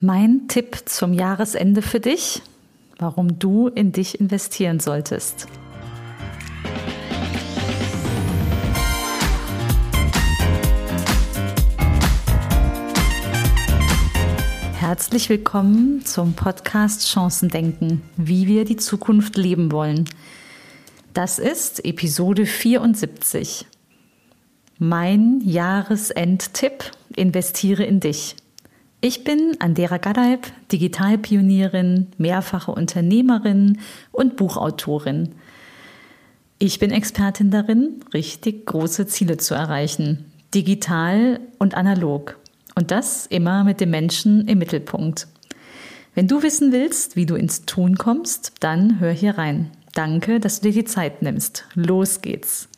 Mein Tipp zum Jahresende für dich, warum du in dich investieren solltest. Herzlich willkommen zum Podcast Chancendenken, wie wir die Zukunft leben wollen. Das ist Episode 74. Mein Jahresendtipp, investiere in dich. Ich bin Andera Gadeib, Digitalpionierin, mehrfache Unternehmerin und Buchautorin. Ich bin Expertin darin, richtig große Ziele zu erreichen, digital und analog. Und das immer mit dem Menschen im Mittelpunkt. Wenn du wissen willst, wie du ins Tun kommst, dann hör hier rein. Danke, dass du dir die Zeit nimmst. Los geht's.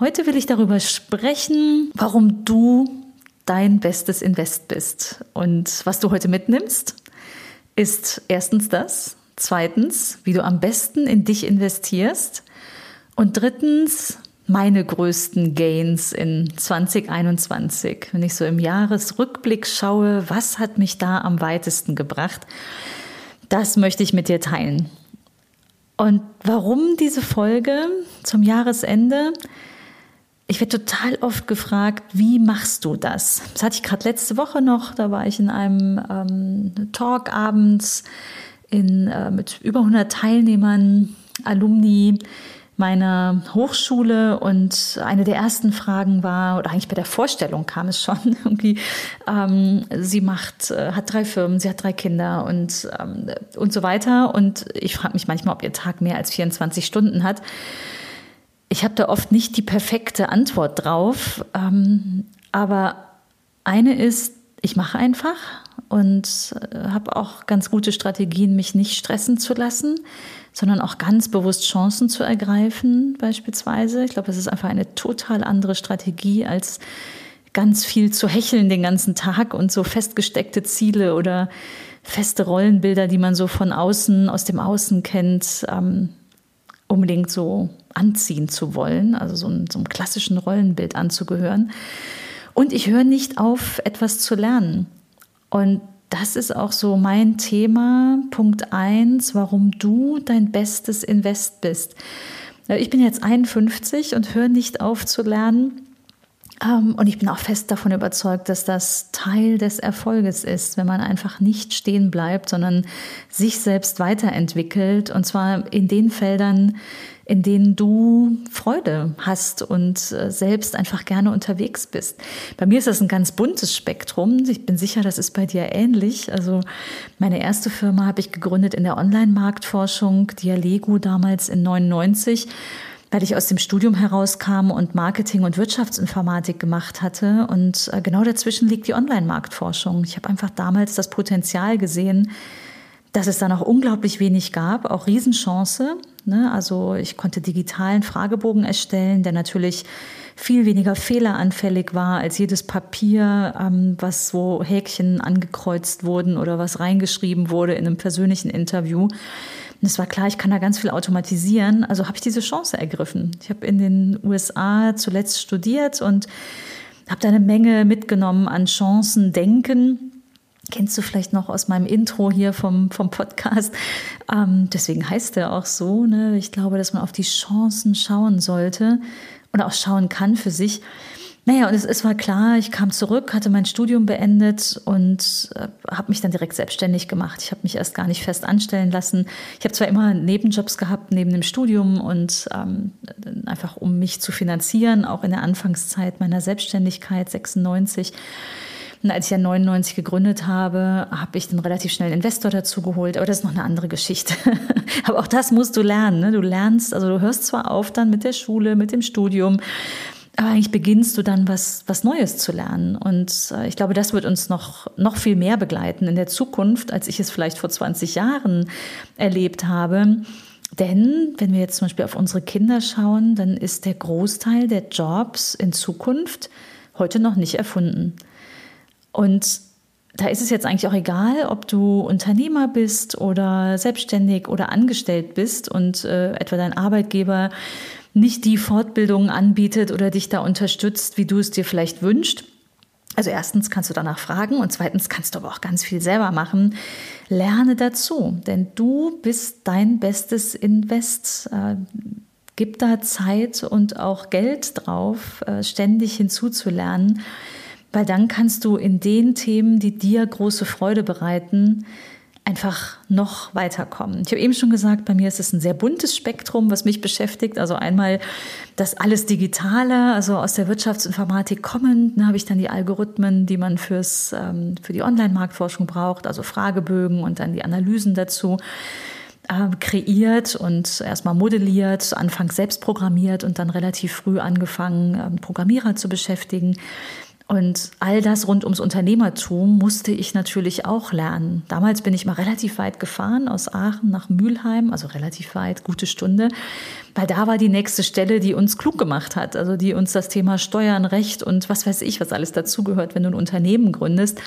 Heute will ich darüber sprechen, warum du dein bestes Invest bist. Und was du heute mitnimmst, ist erstens das, zweitens, wie du am besten in dich investierst und drittens, meine größten Gains in 2021. Wenn ich so im Jahresrückblick schaue, was hat mich da am weitesten gebracht, das möchte ich mit dir teilen. Und warum diese Folge zum Jahresende? Ich werde total oft gefragt, wie machst du das? Das hatte ich gerade letzte Woche noch. Da war ich in einem ähm, Talk abends in, äh, mit über 100 Teilnehmern, Alumni meiner Hochschule und eine der ersten Fragen war, oder eigentlich bei der Vorstellung kam es schon irgendwie, ähm, sie macht, äh, hat drei Firmen, sie hat drei Kinder und, ähm, und so weiter. Und ich frage mich manchmal, ob ihr Tag mehr als 24 Stunden hat. Ich habe da oft nicht die perfekte Antwort drauf, ähm, aber eine ist, ich mache einfach und äh, habe auch ganz gute Strategien, mich nicht stressen zu lassen, sondern auch ganz bewusst Chancen zu ergreifen, beispielsweise. Ich glaube, das ist einfach eine total andere Strategie als ganz viel zu hecheln den ganzen Tag und so festgesteckte Ziele oder feste Rollenbilder, die man so von außen, aus dem Außen kennt, ähm, unbedingt so anziehen zu wollen, also so, ein, so einem klassischen Rollenbild anzugehören. Und ich höre nicht auf, etwas zu lernen. Und das ist auch so mein Thema, Punkt eins, warum du dein bestes Invest bist. Ich bin jetzt 51 und höre nicht auf zu lernen. Ähm, und ich bin auch fest davon überzeugt, dass das Teil des Erfolges ist, wenn man einfach nicht stehen bleibt, sondern sich selbst weiterentwickelt. Und zwar in den Feldern, in denen du Freude hast und äh, selbst einfach gerne unterwegs bist. Bei mir ist das ein ganz buntes Spektrum. Ich bin sicher, das ist bei dir ähnlich. Also meine erste Firma habe ich gegründet in der Online-Marktforschung, Dialego damals in 99 weil ich aus dem Studium herauskam und Marketing und Wirtschaftsinformatik gemacht hatte. Und äh, genau dazwischen liegt die Online-Marktforschung. Ich habe einfach damals das Potenzial gesehen, dass es da noch unglaublich wenig gab, auch Riesenchance. Ne? Also ich konnte digitalen Fragebogen erstellen, der natürlich viel weniger fehleranfällig war als jedes Papier, ähm, was so Häkchen angekreuzt wurden oder was reingeschrieben wurde in einem persönlichen Interview. Und es war klar, ich kann da ganz viel automatisieren. Also habe ich diese Chance ergriffen. Ich habe in den USA zuletzt studiert und habe da eine Menge mitgenommen an Chancen, Denken. Kennst du vielleicht noch aus meinem Intro hier vom, vom Podcast? Ähm, deswegen heißt er auch so. Ne? Ich glaube, dass man auf die Chancen schauen sollte oder auch schauen kann für sich. Naja, und es, es war klar, ich kam zurück, hatte mein Studium beendet und äh, habe mich dann direkt selbstständig gemacht. Ich habe mich erst gar nicht fest anstellen lassen. Ich habe zwar immer Nebenjobs gehabt neben dem Studium und ähm, einfach um mich zu finanzieren, auch in der Anfangszeit meiner Selbstständigkeit 96. Und als ich ja 99 gegründet habe, habe ich dann relativ schnell Investor dazu geholt. Aber das ist noch eine andere Geschichte. aber auch das musst du lernen. Ne? Du lernst, also du hörst zwar auf dann mit der Schule, mit dem Studium, aber eigentlich beginnst du dann was, was Neues zu lernen. Und äh, ich glaube, das wird uns noch, noch viel mehr begleiten in der Zukunft, als ich es vielleicht vor 20 Jahren erlebt habe. Denn wenn wir jetzt zum Beispiel auf unsere Kinder schauen, dann ist der Großteil der Jobs in Zukunft heute noch nicht erfunden. Und da ist es jetzt eigentlich auch egal, ob du Unternehmer bist oder selbstständig oder angestellt bist und äh, etwa dein Arbeitgeber nicht die Fortbildung anbietet oder dich da unterstützt, wie du es dir vielleicht wünschst. Also erstens kannst du danach fragen und zweitens kannst du aber auch ganz viel selber machen. Lerne dazu, denn du bist dein bestes Invest. Äh, gib da Zeit und auch Geld drauf, äh, ständig hinzuzulernen, weil dann kannst du in den Themen, die dir große Freude bereiten, einfach noch weiterkommen. Ich habe eben schon gesagt, bei mir ist es ein sehr buntes Spektrum, was mich beschäftigt. Also einmal das alles Digitale, also aus der Wirtschaftsinformatik kommend, da habe ich dann die Algorithmen, die man fürs, ähm, für die Online-Marktforschung braucht, also Fragebögen und dann die Analysen dazu äh, kreiert und erstmal modelliert, anfangs selbst programmiert und dann relativ früh angefangen, ähm, Programmierer zu beschäftigen. Und all das rund ums Unternehmertum musste ich natürlich auch lernen. Damals bin ich mal relativ weit gefahren, aus Aachen nach Mülheim, also relativ weit, gute Stunde, weil da war die nächste Stelle, die uns klug gemacht hat, also die uns das Thema Steuern, Recht und was weiß ich, was alles dazugehört, wenn du ein Unternehmen gründest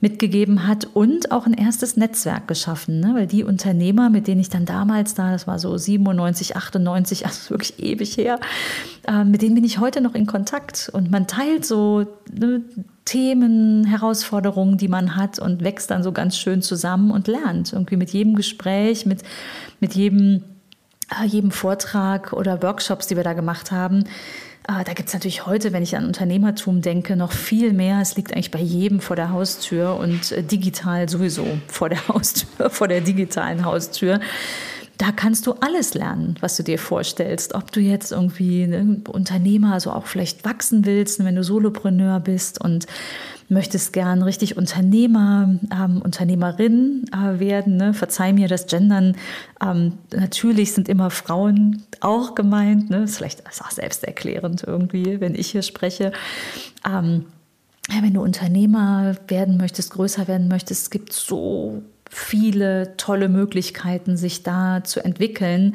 mitgegeben hat und auch ein erstes Netzwerk geschaffen, ne? weil die Unternehmer, mit denen ich dann damals da, das war so 97, 98, also wirklich ewig her, äh, mit denen bin ich heute noch in Kontakt und man teilt so ne, Themen, Herausforderungen, die man hat und wächst dann so ganz schön zusammen und lernt irgendwie mit jedem Gespräch, mit, mit jedem, äh, jedem Vortrag oder Workshops, die wir da gemacht haben, da gibt es natürlich heute, wenn ich an Unternehmertum denke, noch viel mehr. Es liegt eigentlich bei jedem vor der Haustür und äh, digital sowieso vor der Haustür, vor der digitalen Haustür. Da kannst du alles lernen, was du dir vorstellst. Ob du jetzt irgendwie ein Unternehmer, also auch vielleicht wachsen willst, wenn du Solopreneur bist und möchtest gern richtig Unternehmer, ähm, Unternehmerin äh, werden. Ne? Verzeih mir das Gendern. Ähm, natürlich sind immer Frauen auch gemeint. Ne? Ist vielleicht ist auch selbsterklärend irgendwie, wenn ich hier spreche. Ähm, wenn du Unternehmer werden möchtest, größer werden möchtest, es gibt so viele tolle Möglichkeiten, sich da zu entwickeln.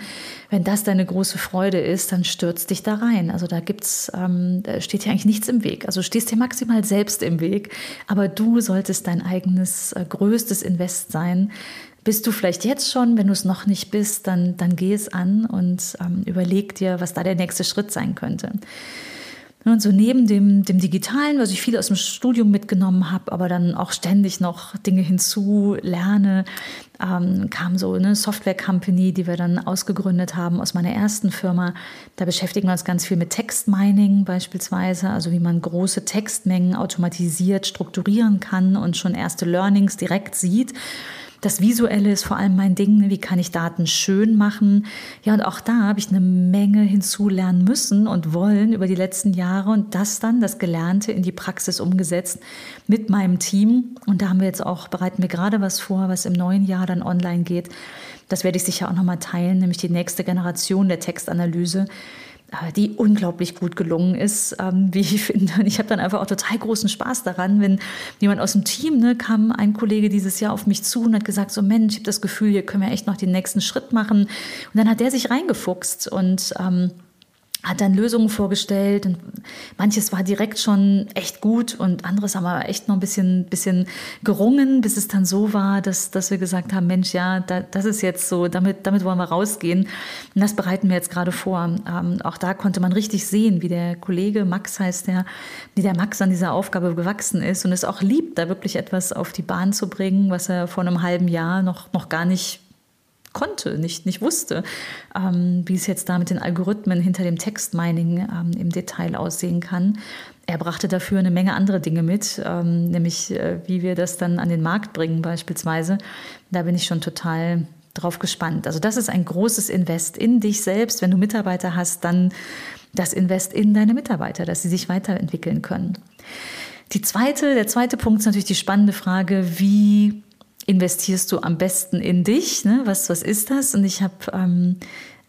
Wenn das deine große Freude ist, dann stürz dich da rein. Also da gibt's, ähm, da steht ja eigentlich nichts im Weg. Also stehst dir maximal selbst im Weg, aber du solltest dein eigenes äh, größtes Invest sein. Bist du vielleicht jetzt schon, wenn du es noch nicht bist, dann, dann geh es an und ähm, überleg dir, was da der nächste Schritt sein könnte. Und so neben dem, dem Digitalen, was ich viel aus dem Studium mitgenommen habe, aber dann auch ständig noch Dinge hinzu lerne, ähm, kam so eine Software-Company, die wir dann ausgegründet haben aus meiner ersten Firma. Da beschäftigen wir uns ganz viel mit Textmining beispielsweise, also wie man große Textmengen automatisiert strukturieren kann und schon erste Learnings direkt sieht. Das Visuelle ist vor allem mein Ding. Wie kann ich Daten schön machen? Ja, und auch da habe ich eine Menge hinzulernen müssen und wollen über die letzten Jahre und das dann, das Gelernte, in die Praxis umgesetzt mit meinem Team. Und da haben wir jetzt auch, bereiten wir gerade was vor, was im neuen Jahr dann online geht. Das werde ich sicher auch nochmal teilen, nämlich die nächste Generation der Textanalyse die unglaublich gut gelungen ist, ähm, wie ich finde. Und ich habe dann einfach auch total großen Spaß daran, wenn jemand aus dem Team, ne, kam ein Kollege dieses Jahr auf mich zu und hat gesagt, so Mensch, ich habe das Gefühl, hier können wir echt noch den nächsten Schritt machen. Und dann hat der sich reingefuchst und ähm, hat dann Lösungen vorgestellt und manches war direkt schon echt gut und anderes haben wir echt noch ein bisschen, bisschen gerungen, bis es dann so war, dass, dass wir gesagt haben, Mensch, ja, da, das ist jetzt so, damit, damit wollen wir rausgehen. Und das bereiten wir jetzt gerade vor. Ähm, auch da konnte man richtig sehen, wie der Kollege, Max heißt der, wie der Max an dieser Aufgabe gewachsen ist und es auch liebt, da wirklich etwas auf die Bahn zu bringen, was er vor einem halben Jahr noch, noch gar nicht konnte, nicht, nicht wusste, ähm, wie es jetzt da mit den Algorithmen hinter dem Textmining ähm, im Detail aussehen kann. Er brachte dafür eine Menge andere Dinge mit, ähm, nämlich äh, wie wir das dann an den Markt bringen beispielsweise. Da bin ich schon total drauf gespannt. Also das ist ein großes Invest in dich selbst. Wenn du Mitarbeiter hast, dann das Invest in deine Mitarbeiter, dass sie sich weiterentwickeln können. Die zweite, der zweite Punkt ist natürlich die spannende Frage, wie investierst du am besten in dich? Ne? Was, was ist das? Und ich habe ähm,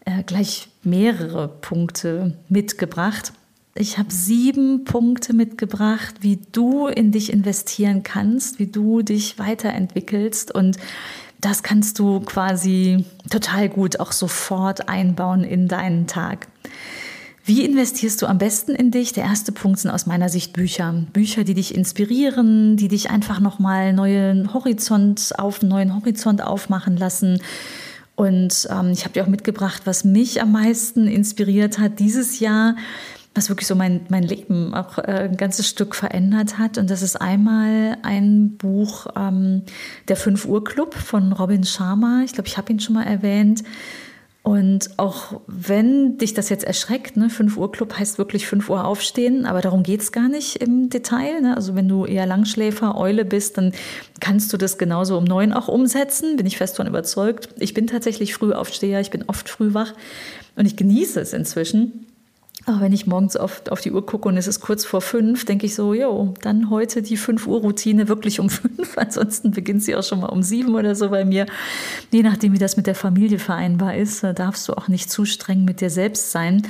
äh, gleich mehrere Punkte mitgebracht. Ich habe sieben Punkte mitgebracht, wie du in dich investieren kannst, wie du dich weiterentwickelst. Und das kannst du quasi total gut auch sofort einbauen in deinen Tag. Wie investierst du am besten in dich? Der erste Punkt sind aus meiner Sicht Bücher. Bücher, die dich inspirieren, die dich einfach nochmal neuen Horizont auf, neuen Horizont aufmachen lassen. Und ähm, ich habe dir auch mitgebracht, was mich am meisten inspiriert hat dieses Jahr. was wirklich so mein, mein Leben auch äh, ein ganzes Stück verändert hat. Und das ist einmal ein Buch, ähm, Der 5 Uhr Club von Robin Sharma. Ich glaube, ich habe ihn schon mal erwähnt. Und auch wenn dich das jetzt erschreckt, ne, 5 Uhr Club heißt wirklich 5 Uhr aufstehen, aber darum geht es gar nicht im Detail. Ne? Also wenn du eher Langschläfer, Eule bist, dann kannst du das genauso um neun auch umsetzen, bin ich fest davon überzeugt. Ich bin tatsächlich Frühaufsteher, ich bin oft früh wach und ich genieße es inzwischen. Aber wenn ich morgens oft auf die Uhr gucke und es ist kurz vor fünf, denke ich so, jo, dann heute die fünf Uhr Routine wirklich um fünf. Ansonsten beginnt sie auch schon mal um sieben oder so bei mir. Je nachdem, wie das mit der Familie vereinbar ist, darfst du auch nicht zu streng mit dir selbst sein.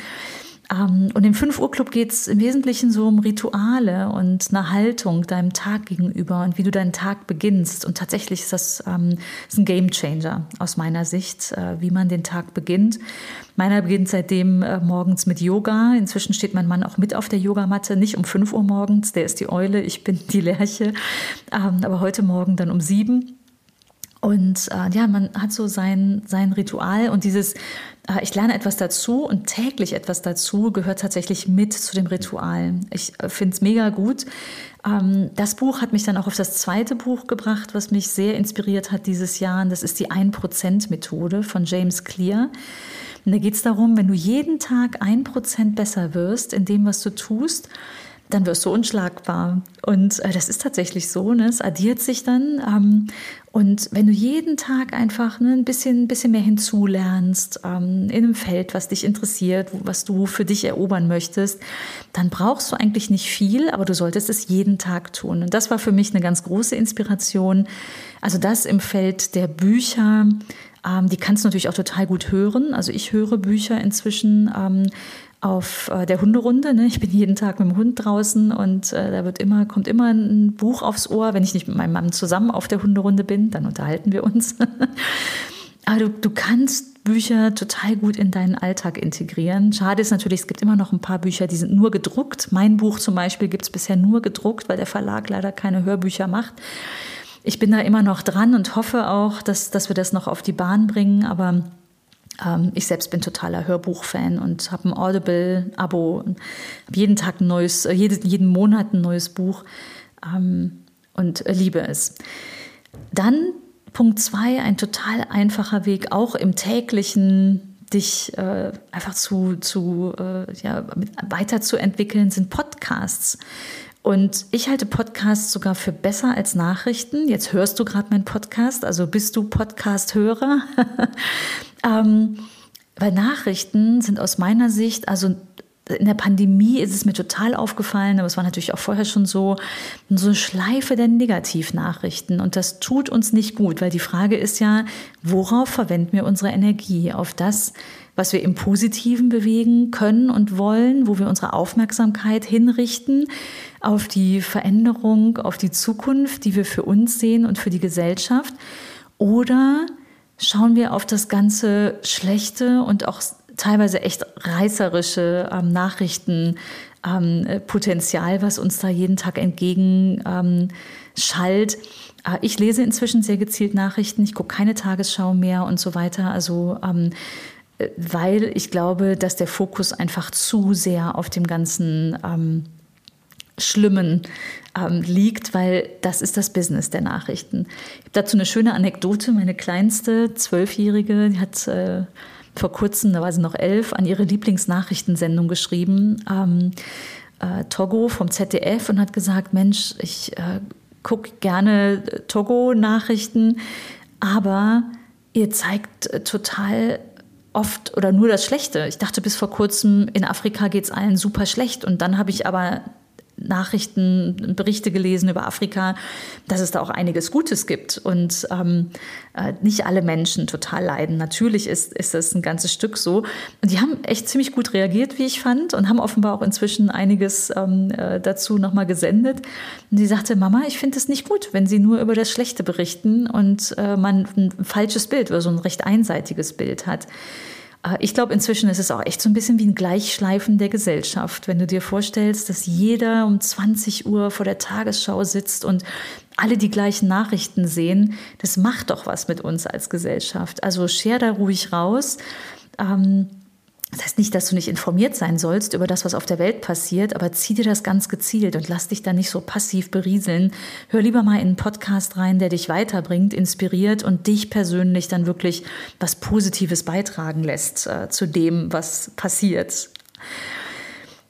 Ähm, und im 5 Uhr Club geht es im Wesentlichen so um Rituale und eine Haltung deinem Tag gegenüber und wie du deinen Tag beginnst. Und tatsächlich ist das ähm, ist ein Game Changer aus meiner Sicht, äh, wie man den Tag beginnt. Meiner beginnt seitdem äh, morgens mit Yoga. Inzwischen steht mein Mann auch mit auf der Yogamatte, nicht um 5 Uhr morgens, der ist die Eule, ich bin die Lerche, ähm, aber heute Morgen dann um 7 und äh, ja, man hat so sein, sein Ritual und dieses, ich lerne etwas dazu und täglich etwas dazu gehört tatsächlich mit zu dem Ritual. Ich äh, finde es mega gut. Ähm, das Buch hat mich dann auch auf das zweite Buch gebracht, was mich sehr inspiriert hat dieses Jahr. Und das ist die 1%-Methode von James Clear. Und da geht es darum, wenn du jeden Tag ein Prozent besser wirst in dem, was du tust, dann wirst du unschlagbar. Und äh, das ist tatsächlich so, ne? es addiert sich dann. Ähm, und wenn du jeden Tag einfach ne, ein bisschen, bisschen mehr hinzulernst, ähm, in einem Feld, was dich interessiert, was du für dich erobern möchtest, dann brauchst du eigentlich nicht viel, aber du solltest es jeden Tag tun. Und das war für mich eine ganz große Inspiration. Also das im Feld der Bücher, ähm, die kannst du natürlich auch total gut hören. Also ich höre Bücher inzwischen ähm, auf äh, der Hunderunde. Ne? Ich bin jeden Tag mit dem Hund draußen und äh, da wird immer, kommt immer ein Buch aufs Ohr. Wenn ich nicht mit meinem Mann zusammen auf der Hunderunde bin, dann unterhalten wir uns. Aber du, du kannst Bücher total gut in deinen Alltag integrieren. Schade ist natürlich, es gibt immer noch ein paar Bücher, die sind nur gedruckt. Mein Buch zum Beispiel gibt es bisher nur gedruckt, weil der Verlag leider keine Hörbücher macht. Ich bin da immer noch dran und hoffe auch, dass, dass wir das noch auf die Bahn bringen. Aber ich selbst bin totaler Hörbuchfan und habe ein Audible-Abo, habe jeden Tag ein neues, äh, jeden, jeden Monat ein neues Buch ähm, und liebe es. Dann Punkt zwei, ein total einfacher Weg, auch im täglichen dich äh, einfach zu, zu äh, ja, weiterzuentwickeln, sind Podcasts. Und ich halte Podcasts sogar für besser als Nachrichten. Jetzt hörst du gerade meinen Podcast, also bist du Podcast-Hörer. ähm, weil Nachrichten sind aus meiner Sicht, also in der Pandemie ist es mir total aufgefallen, aber es war natürlich auch vorher schon so, so eine Schleife der Negativnachrichten. Und das tut uns nicht gut, weil die Frage ist ja, worauf verwenden wir unsere Energie? Auf das, was wir im Positiven bewegen können und wollen, wo wir unsere Aufmerksamkeit hinrichten, auf die Veränderung, auf die Zukunft, die wir für uns sehen und für die Gesellschaft? Oder schauen wir auf das ganze Schlechte und auch teilweise echt reißerische ähm, Nachrichtenpotenzial, ähm, was uns da jeden Tag entgegen ähm. Äh, ich lese inzwischen sehr gezielt Nachrichten, ich gucke keine Tagesschau mehr und so weiter. Also ähm, äh, weil ich glaube, dass der Fokus einfach zu sehr auf dem ganzen ähm, Schlimmen ähm, liegt, weil das ist das Business der Nachrichten. Ich habe dazu eine schöne Anekdote. Meine kleinste, zwölfjährige, hat äh, vor kurzem, da war sie noch elf, an ihre Lieblingsnachrichtensendung geschrieben, ähm, äh, Togo vom ZDF, und hat gesagt, Mensch, ich äh, gucke gerne Togo-Nachrichten, aber ihr zeigt äh, total oft oder nur das Schlechte. Ich dachte bis vor kurzem, in Afrika geht es allen super schlecht. Und dann habe ich aber Nachrichten, Berichte gelesen über Afrika, dass es da auch einiges Gutes gibt und ähm, äh, nicht alle Menschen total leiden. Natürlich ist, ist das ein ganzes Stück so. Und die haben echt ziemlich gut reagiert, wie ich fand, und haben offenbar auch inzwischen einiges ähm, äh, dazu nochmal gesendet. Und sie sagte, Mama, ich finde es nicht gut, wenn Sie nur über das Schlechte berichten und äh, man ein falsches Bild oder so ein recht einseitiges Bild hat. Äh, ich glaube, inzwischen ist es auch echt so ein bisschen wie ein Gleichschleifen der Gesellschaft. Wenn du dir vorstellst, dass jeder um 20 Uhr vor der Tagesschau sitzt und alle die gleichen Nachrichten sehen, das macht doch was mit uns als Gesellschaft. Also scher da ruhig raus. Ähm, das heißt nicht, dass du nicht informiert sein sollst über das, was auf der Welt passiert, aber zieh dir das ganz gezielt und lass dich da nicht so passiv berieseln. Hör lieber mal in einen Podcast rein, der dich weiterbringt, inspiriert und dich persönlich dann wirklich was Positives beitragen lässt äh, zu dem, was passiert.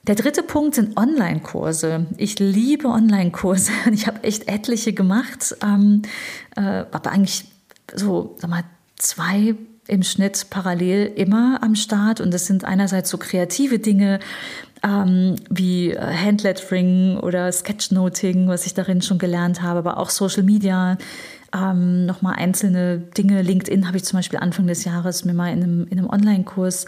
Der dritte Punkt sind Online-Kurse. Ich liebe Online-Kurse. Ich habe echt etliche gemacht, ähm, äh, aber eigentlich so, sag mal, zwei im Schnitt parallel immer am Start und das sind einerseits so kreative Dinge ähm, wie äh, Handlettering oder Sketchnoting, was ich darin schon gelernt habe, aber auch Social Media, ähm, nochmal einzelne Dinge. LinkedIn habe ich zum Beispiel Anfang des Jahres mir mal in einem, in einem Online-Kurs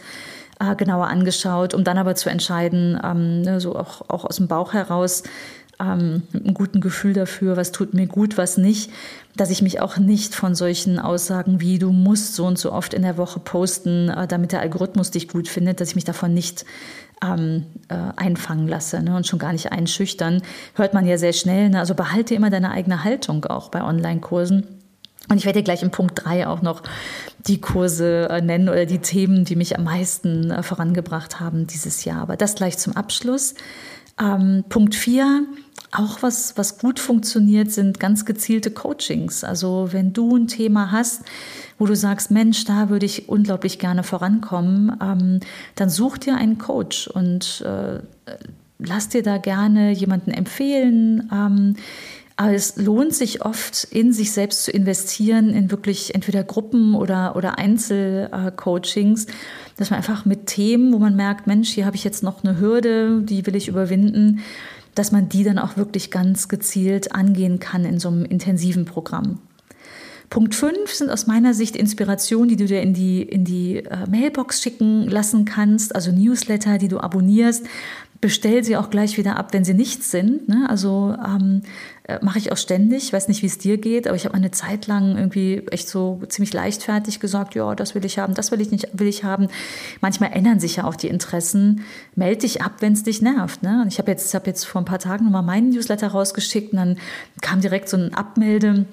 äh, genauer angeschaut, um dann aber zu entscheiden, ähm, ne, so auch, auch aus dem Bauch heraus, ähm, mit einem guten Gefühl dafür, was tut mir gut, was nicht, dass ich mich auch nicht von solchen Aussagen wie du musst so und so oft in der Woche posten, äh, damit der Algorithmus dich gut findet, dass ich mich davon nicht ähm, äh, einfangen lasse ne, und schon gar nicht einschüchtern. Hört man ja sehr schnell. Ne? Also behalte immer deine eigene Haltung auch bei Online-Kursen. Und ich werde dir gleich im Punkt 3 auch noch die Kurse äh, nennen oder die Themen, die mich am meisten äh, vorangebracht haben dieses Jahr. Aber das gleich zum Abschluss. Ähm, Punkt 4, auch was, was gut funktioniert, sind ganz gezielte Coachings. Also wenn du ein Thema hast, wo du sagst, Mensch, da würde ich unglaublich gerne vorankommen, ähm, dann such dir einen Coach und äh, lass dir da gerne jemanden empfehlen. Ähm, aber es lohnt sich oft, in sich selbst zu investieren, in wirklich entweder Gruppen oder, oder Einzelcoachings, dass man einfach mit Themen, wo man merkt, Mensch, hier habe ich jetzt noch eine Hürde, die will ich überwinden, dass man die dann auch wirklich ganz gezielt angehen kann in so einem intensiven Programm. Punkt 5 sind aus meiner Sicht Inspirationen, die du dir in die, in die äh, Mailbox schicken lassen kannst, also Newsletter, die du abonnierst. Bestell sie auch gleich wieder ab, wenn sie nichts sind. Ne? Also ähm, äh, mache ich auch ständig. Ich weiß nicht, wie es dir geht, aber ich habe eine Zeit lang irgendwie echt so ziemlich leichtfertig gesagt, ja, das will ich haben, das will ich nicht, will ich haben. Manchmal ändern sich ja auch die Interessen. Meld dich ab, wenn es dich nervt. Ne? Und ich habe jetzt, hab jetzt vor ein paar Tagen nochmal meinen Newsletter rausgeschickt und dann kam direkt so ein Abmelde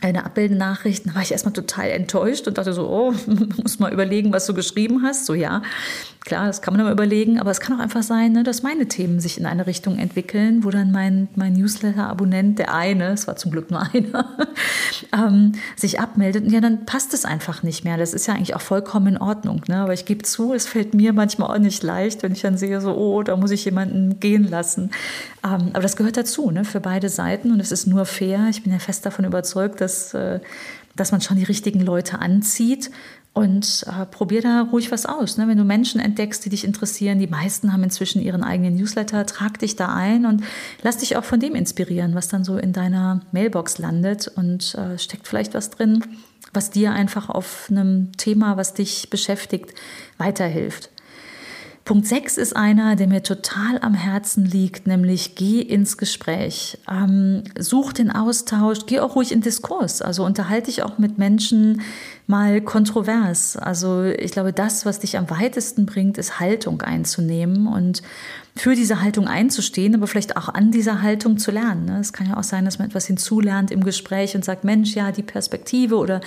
eine Abbildenachricht, da war ich erstmal total enttäuscht und dachte so, oh, muss mal überlegen, was du geschrieben hast. So ja, klar, das kann man immer überlegen, aber es kann auch einfach sein, ne, dass meine Themen sich in eine Richtung entwickeln, wo dann mein, mein Newsletter-Abonnent, der eine, es war zum Glück nur einer, ähm, sich abmeldet. Und ja, dann passt es einfach nicht mehr. Das ist ja eigentlich auch vollkommen in Ordnung. Ne? Aber ich gebe zu, es fällt mir manchmal auch nicht leicht, wenn ich dann sehe, so, oh, da muss ich jemanden gehen lassen. Ähm, aber das gehört dazu, ne, für beide Seiten. Und es ist nur fair. Ich bin ja fest davon überzeugt, dass, äh, dass man schon die richtigen Leute anzieht und äh, probier da ruhig was aus. Ne? Wenn du Menschen entdeckst, die dich interessieren, die meisten haben inzwischen ihren eigenen Newsletter, trag dich da ein und lass dich auch von dem inspirieren, was dann so in deiner Mailbox landet und äh, steckt vielleicht was drin, was dir einfach auf einem Thema, was dich beschäftigt, weiterhilft. Punkt 6 ist einer, der mir total am Herzen liegt, nämlich geh ins Gespräch. Ähm, such den Austausch, geh auch ruhig in Diskurs. Also unterhalte dich auch mit Menschen mal kontrovers. Also ich glaube, das, was dich am weitesten bringt, ist Haltung einzunehmen und für diese Haltung einzustehen, aber vielleicht auch an dieser Haltung zu lernen. Ne? Es kann ja auch sein, dass man etwas hinzulernt im Gespräch und sagt, Mensch, ja, die Perspektive oder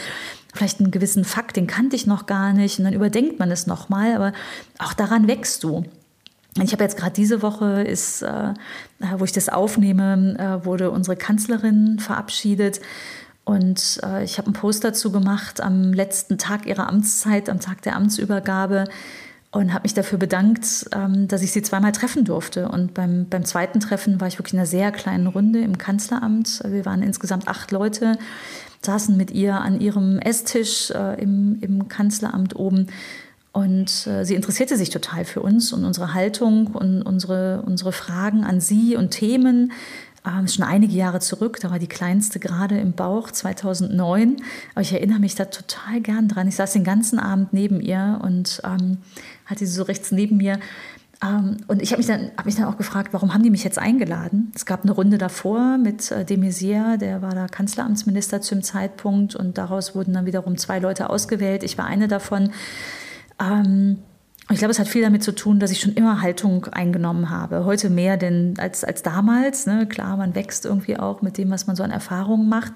vielleicht einen gewissen Fakt, den kannte ich noch gar nicht und dann überdenkt man es nochmal, aber auch daran wächst du. Ich habe jetzt gerade diese Woche ist, äh, wo ich das aufnehme, äh, wurde unsere Kanzlerin verabschiedet. Und äh, ich habe einen Post dazu gemacht am letzten Tag ihrer Amtszeit, am Tag der Amtsübergabe und habe mich dafür bedankt, ähm, dass ich sie zweimal treffen durfte. Und beim, beim zweiten Treffen war ich wirklich in einer sehr kleinen Runde im Kanzleramt. Wir waren insgesamt acht Leute, saßen mit ihr an ihrem Esstisch äh, im, im Kanzleramt oben. Und äh, sie interessierte sich total für uns und unsere Haltung und unsere, unsere Fragen an sie und Themen. Ähm, schon einige Jahre zurück, da war die kleinste gerade im Bauch, 2009. Aber ich erinnere mich da total gern dran. Ich saß den ganzen Abend neben ihr und ähm, hatte sie so rechts neben mir. Ähm, und ich habe mich, dann, hab mich dann auch gefragt, warum haben die mich jetzt eingeladen? Es gab eine Runde davor mit äh, de Maizière, der war da Kanzleramtsminister zum Zeitpunkt und daraus wurden dann wiederum zwei Leute ausgewählt. Ich war eine davon. Ähm, ich glaube, es hat viel damit zu tun, dass ich schon immer Haltung eingenommen habe. Heute mehr denn als, als damals. Ne? Klar, man wächst irgendwie auch mit dem, was man so an Erfahrungen macht.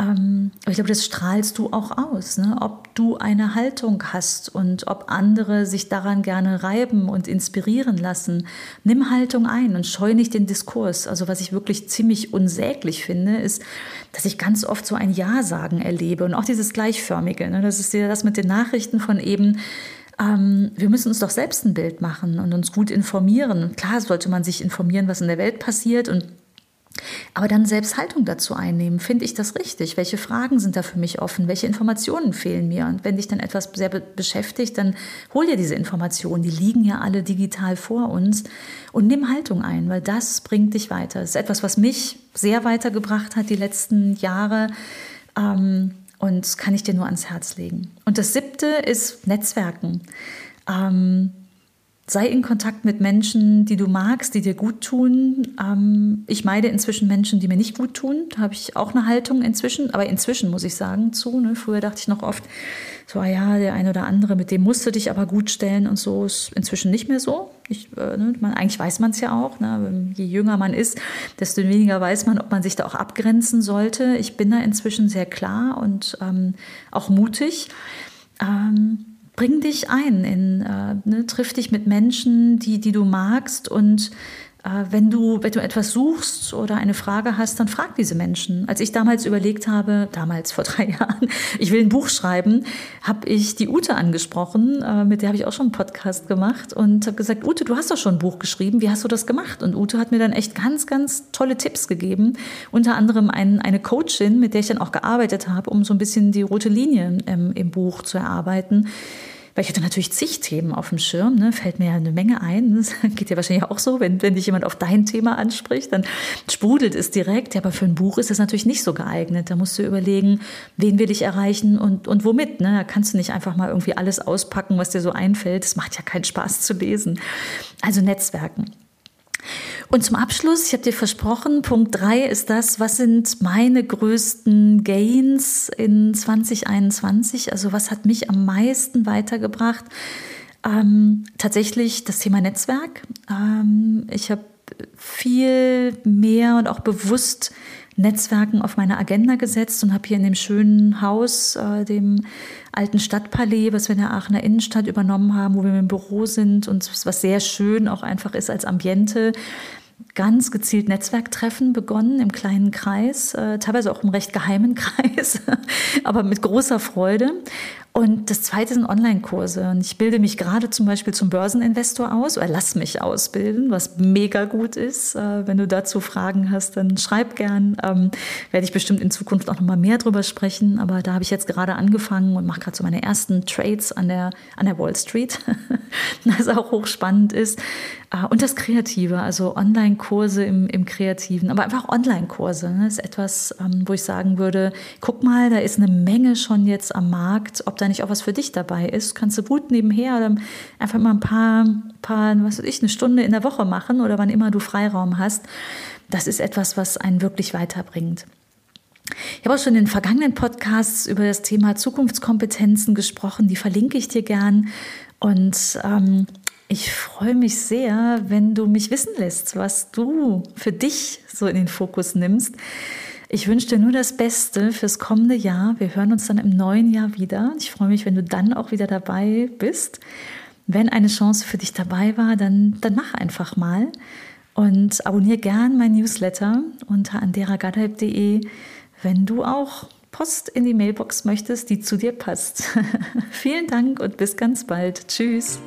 Ähm, ich glaube, das strahlst du auch aus, ne? ob du eine Haltung hast und ob andere sich daran gerne reiben und inspirieren lassen. Nimm Haltung ein und scheu nicht den Diskurs. Also was ich wirklich ziemlich unsäglich finde, ist, dass ich ganz oft so ein Ja-Sagen erlebe und auch dieses Gleichförmige. Ne? Das ist ja das mit den Nachrichten von eben, ähm, wir müssen uns doch selbst ein Bild machen und uns gut informieren. Klar sollte man sich informieren, was in der Welt passiert und aber dann selbst Haltung dazu einnehmen. Finde ich das richtig? Welche Fragen sind da für mich offen? Welche Informationen fehlen mir? Und wenn dich dann etwas sehr be beschäftigt, dann hol dir diese Informationen. Die liegen ja alle digital vor uns. Und nimm Haltung ein, weil das bringt dich weiter. Das ist etwas, was mich sehr weitergebracht hat die letzten Jahre. Ähm, und kann ich dir nur ans Herz legen. Und das siebte ist Netzwerken. Ähm, Sei in Kontakt mit Menschen, die du magst, die dir gut tun. Ähm, ich meide inzwischen Menschen, die mir nicht gut tun. Da habe ich auch eine Haltung inzwischen, aber inzwischen muss ich sagen zu. Ne? Früher dachte ich noch oft, so, ah ja, der eine oder andere, mit dem musst du dich aber gut stellen und so ist inzwischen nicht mehr so. Ich, äh, ne? man, eigentlich weiß man es ja auch. Ne? Je jünger man ist, desto weniger weiß man, ob man sich da auch abgrenzen sollte. Ich bin da inzwischen sehr klar und ähm, auch mutig. Ähm, bring dich ein, in, äh, ne, triff dich mit Menschen, die, die du magst und wenn du, wenn du etwas suchst oder eine Frage hast, dann frag diese Menschen. Als ich damals überlegt habe, damals vor drei Jahren, ich will ein Buch schreiben, habe ich die Ute angesprochen, äh, mit der habe ich auch schon einen Podcast gemacht und habe gesagt, Ute, du hast doch schon ein Buch geschrieben, wie hast du das gemacht? Und Ute hat mir dann echt ganz, ganz tolle Tipps gegeben, unter anderem ein, eine Coachin, mit der ich dann auch gearbeitet habe, um so ein bisschen die rote Linie ähm, im Buch zu erarbeiten weil ich hatte natürlich zig Themen auf dem Schirm, ne? fällt mir ja eine Menge ein. Das geht ja wahrscheinlich auch so, wenn, wenn dich jemand auf dein Thema anspricht, dann sprudelt es direkt. Ja, aber für ein Buch ist das natürlich nicht so geeignet. Da musst du überlegen, wen will ich erreichen und, und womit. Ne? Da kannst du nicht einfach mal irgendwie alles auspacken, was dir so einfällt. Das macht ja keinen Spaß zu lesen. Also Netzwerken. Und zum Abschluss, ich habe dir versprochen, Punkt 3 ist das, was sind meine größten Gains in 2021? Also was hat mich am meisten weitergebracht? Ähm, tatsächlich das Thema Netzwerk. Ähm, ich habe viel mehr und auch bewusst Netzwerken auf meine Agenda gesetzt und habe hier in dem schönen Haus, äh, dem alten Stadtpalais, was wir in der Aachener Innenstadt übernommen haben, wo wir im Büro sind und was sehr schön auch einfach ist als Ambiente, ganz gezielt Netzwerktreffen begonnen im kleinen Kreis, äh, teilweise auch im recht geheimen Kreis, aber mit großer Freude. Und das zweite sind Online-Kurse. Und ich bilde mich gerade zum Beispiel zum Börseninvestor aus oder lass mich ausbilden, was mega gut ist. Äh, wenn du dazu Fragen hast, dann schreib gern. Ähm, werde ich bestimmt in Zukunft auch noch mal mehr drüber sprechen. Aber da habe ich jetzt gerade angefangen und mache gerade so meine ersten Trades an der, an der Wall Street, was auch hochspannend ist. Äh, und das Kreative, also Online-Kurse im, im Kreativen, aber einfach Online-Kurse. Ne, ist etwas, ähm, wo ich sagen würde, guck mal, da ist eine Menge schon jetzt am Markt. Ob da nicht auch was für dich dabei ist, kannst du gut nebenher einfach mal ein paar, paar, was weiß ich, eine Stunde in der Woche machen oder wann immer du Freiraum hast. Das ist etwas, was einen wirklich weiterbringt. Ich habe auch schon in den vergangenen Podcasts über das Thema Zukunftskompetenzen gesprochen. Die verlinke ich dir gern. Und ähm, ich freue mich sehr, wenn du mich wissen lässt, was du für dich so in den Fokus nimmst. Ich wünsche dir nur das Beste fürs kommende Jahr. Wir hören uns dann im neuen Jahr wieder. Ich freue mich, wenn du dann auch wieder dabei bist. Wenn eine Chance für dich dabei war, dann, dann mach einfach mal und abonniere gern mein Newsletter unter anderagadalb.de, wenn du auch Post in die Mailbox möchtest, die zu dir passt. Vielen Dank und bis ganz bald. Tschüss.